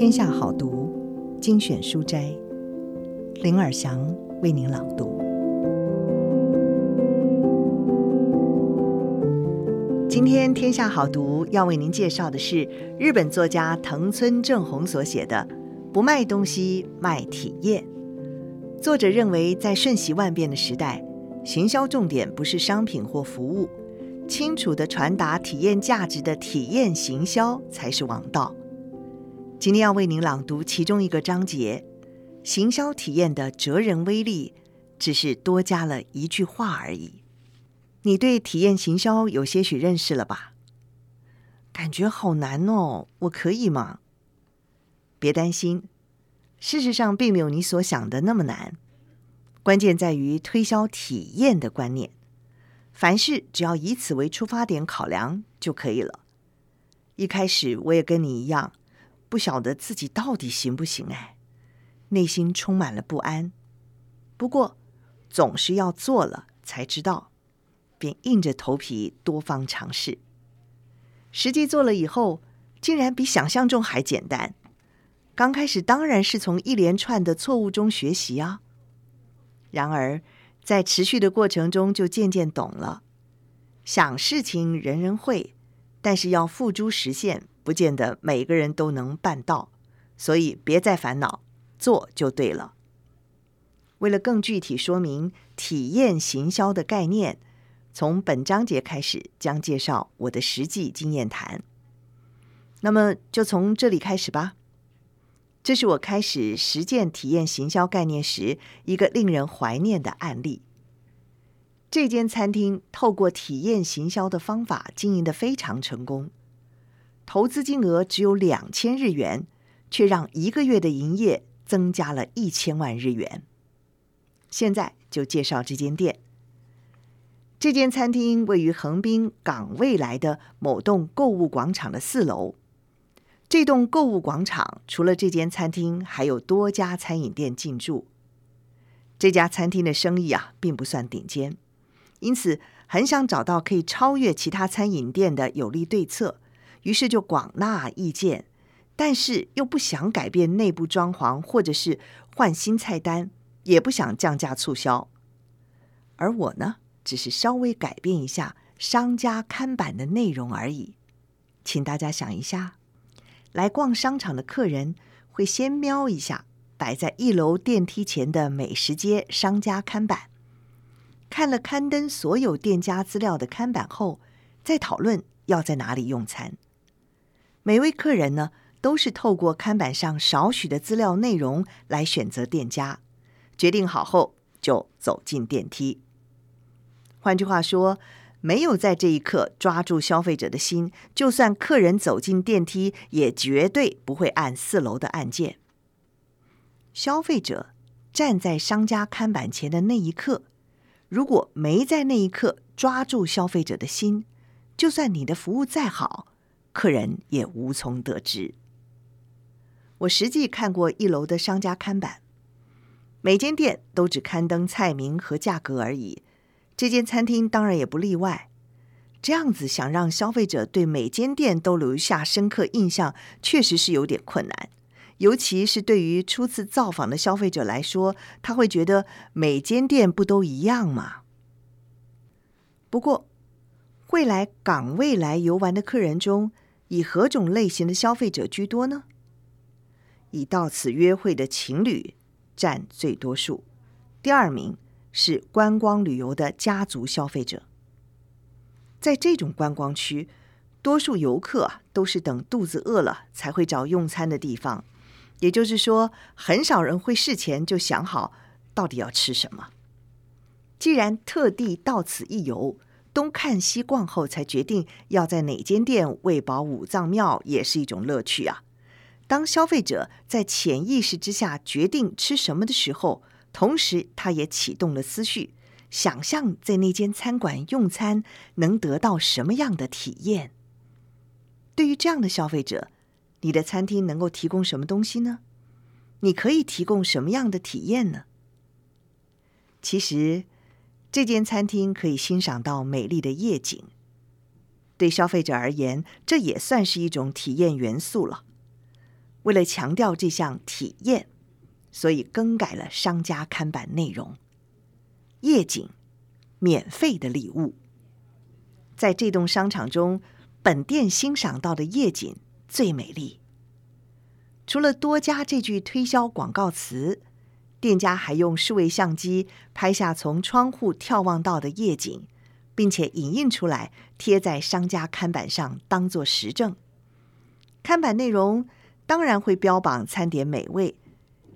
天下好读精选书斋，林尔祥为您朗读。今天天下好读要为您介绍的是日本作家藤村正弘所写的《不卖东西，卖体验》。作者认为，在瞬息万变的时代，行销重点不是商品或服务，清楚地传达体验价值的体验行销才是王道。今天要为您朗读其中一个章节：行销体验的哲人威力，只是多加了一句话而已。你对体验行销有些许认识了吧？感觉好难哦，我可以吗？别担心，事实上并没有你所想的那么难。关键在于推销体验的观念，凡事只要以此为出发点考量就可以了。一开始我也跟你一样。不晓得自己到底行不行哎，内心充满了不安。不过总是要做了才知道，便硬着头皮多方尝试。实际做了以后，竟然比想象中还简单。刚开始当然是从一连串的错误中学习啊。然而在持续的过程中，就渐渐懂了。想事情人人会，但是要付诸实现。不见得每个人都能办到，所以别再烦恼，做就对了。为了更具体说明体验行销的概念，从本章节开始将介绍我的实际经验谈。那么就从这里开始吧。这是我开始实践体验行销概念时一个令人怀念的案例。这间餐厅透过体验行销的方法经营得非常成功。投资金额只有两千日元，却让一个月的营业增加了一千万日元。现在就介绍这间店。这间餐厅位于横滨港未来的某栋购物广场的四楼。这栋购物广场除了这间餐厅，还有多家餐饮店进驻。这家餐厅的生意啊，并不算顶尖，因此很想找到可以超越其他餐饮店的有力对策。于是就广纳意见，但是又不想改变内部装潢，或者是换新菜单，也不想降价促销。而我呢，只是稍微改变一下商家看板的内容而已。请大家想一下，来逛商场的客人会先瞄一下摆在一楼电梯前的美食街商家看板，看了刊登所有店家资料的看板后，再讨论要在哪里用餐。每位客人呢，都是透过看板上少许的资料内容来选择店家，决定好后就走进电梯。换句话说，没有在这一刻抓住消费者的心，就算客人走进电梯，也绝对不会按四楼的按键。消费者站在商家看板前的那一刻，如果没在那一刻抓住消费者的心，就算你的服务再好，客人也无从得知。我实际看过一楼的商家看板，每间店都只刊登菜名和价格而已。这间餐厅当然也不例外。这样子想让消费者对每间店都留下深刻印象，确实是有点困难。尤其是对于初次造访的消费者来说，他会觉得每间店不都一样吗？不过，会来港未来游玩的客人中，以何种类型的消费者居多呢？以到此约会的情侣占最多数，第二名是观光旅游的家族消费者。在这种观光区，多数游客都是等肚子饿了才会找用餐的地方，也就是说，很少人会事前就想好到底要吃什么。既然特地到此一游，东看西逛后，才决定要在哪间店喂饱五脏庙，也是一种乐趣啊！当消费者在潜意识之下决定吃什么的时候，同时他也启动了思绪，想象在那间餐馆用餐能得到什么样的体验。对于这样的消费者，你的餐厅能够提供什么东西呢？你可以提供什么样的体验呢？其实。这间餐厅可以欣赏到美丽的夜景，对消费者而言，这也算是一种体验元素了。为了强调这项体验，所以更改了商家看板内容。夜景，免费的礼物。在这栋商场中，本店欣赏到的夜景最美丽。除了多加这句推销广告词，店家还用数位相机拍下从窗户眺望到的夜景，并且影印出来贴在商家看板上，当作实证。看板内容当然会标榜餐点美味，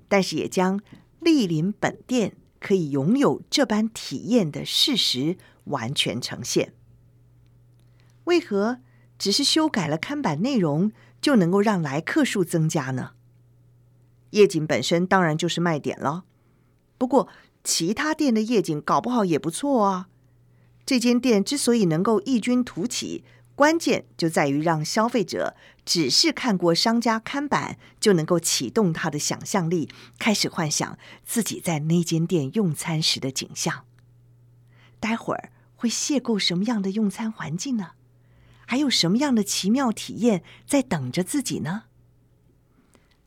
但是也将莅临本店可以拥有这般体验的事实完全呈现。为何只是修改了看板内容就能够让来客数增加呢？夜景本身当然就是卖点了，不过其他店的夜景搞不好也不错啊。这间店之所以能够异军突起，关键就在于让消费者只是看过商家看板就能够启动他的想象力，开始幻想自己在那间店用餐时的景象。待会儿会邂逅什么样的用餐环境呢？还有什么样的奇妙体验在等着自己呢？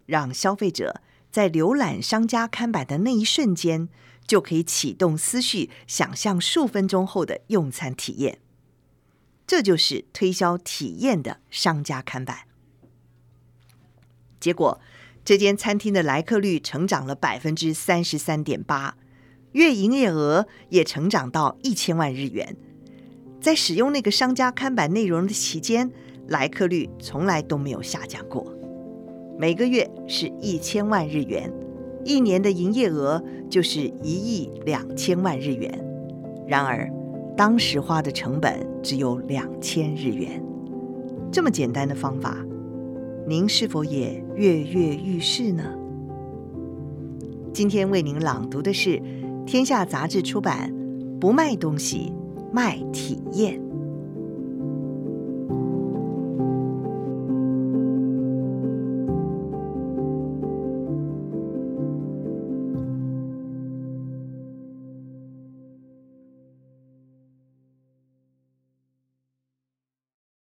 让消费者在浏览商家看板的那一瞬间，就可以启动思绪，想象数分钟后的用餐体验。这就是推销体验的商家看板。结果，这间餐厅的来客率成长了百分之三十三点八，月营业额也成长到一千万日元。在使用那个商家看板内容的期间，来客率从来都没有下降过。每个月是一千万日元，一年的营业额就是一亿两千万日元。然而，当时花的成本只有两千日元。这么简单的方法，您是否也跃跃欲试呢？今天为您朗读的是《天下杂志》出版《不卖东西，卖体验》。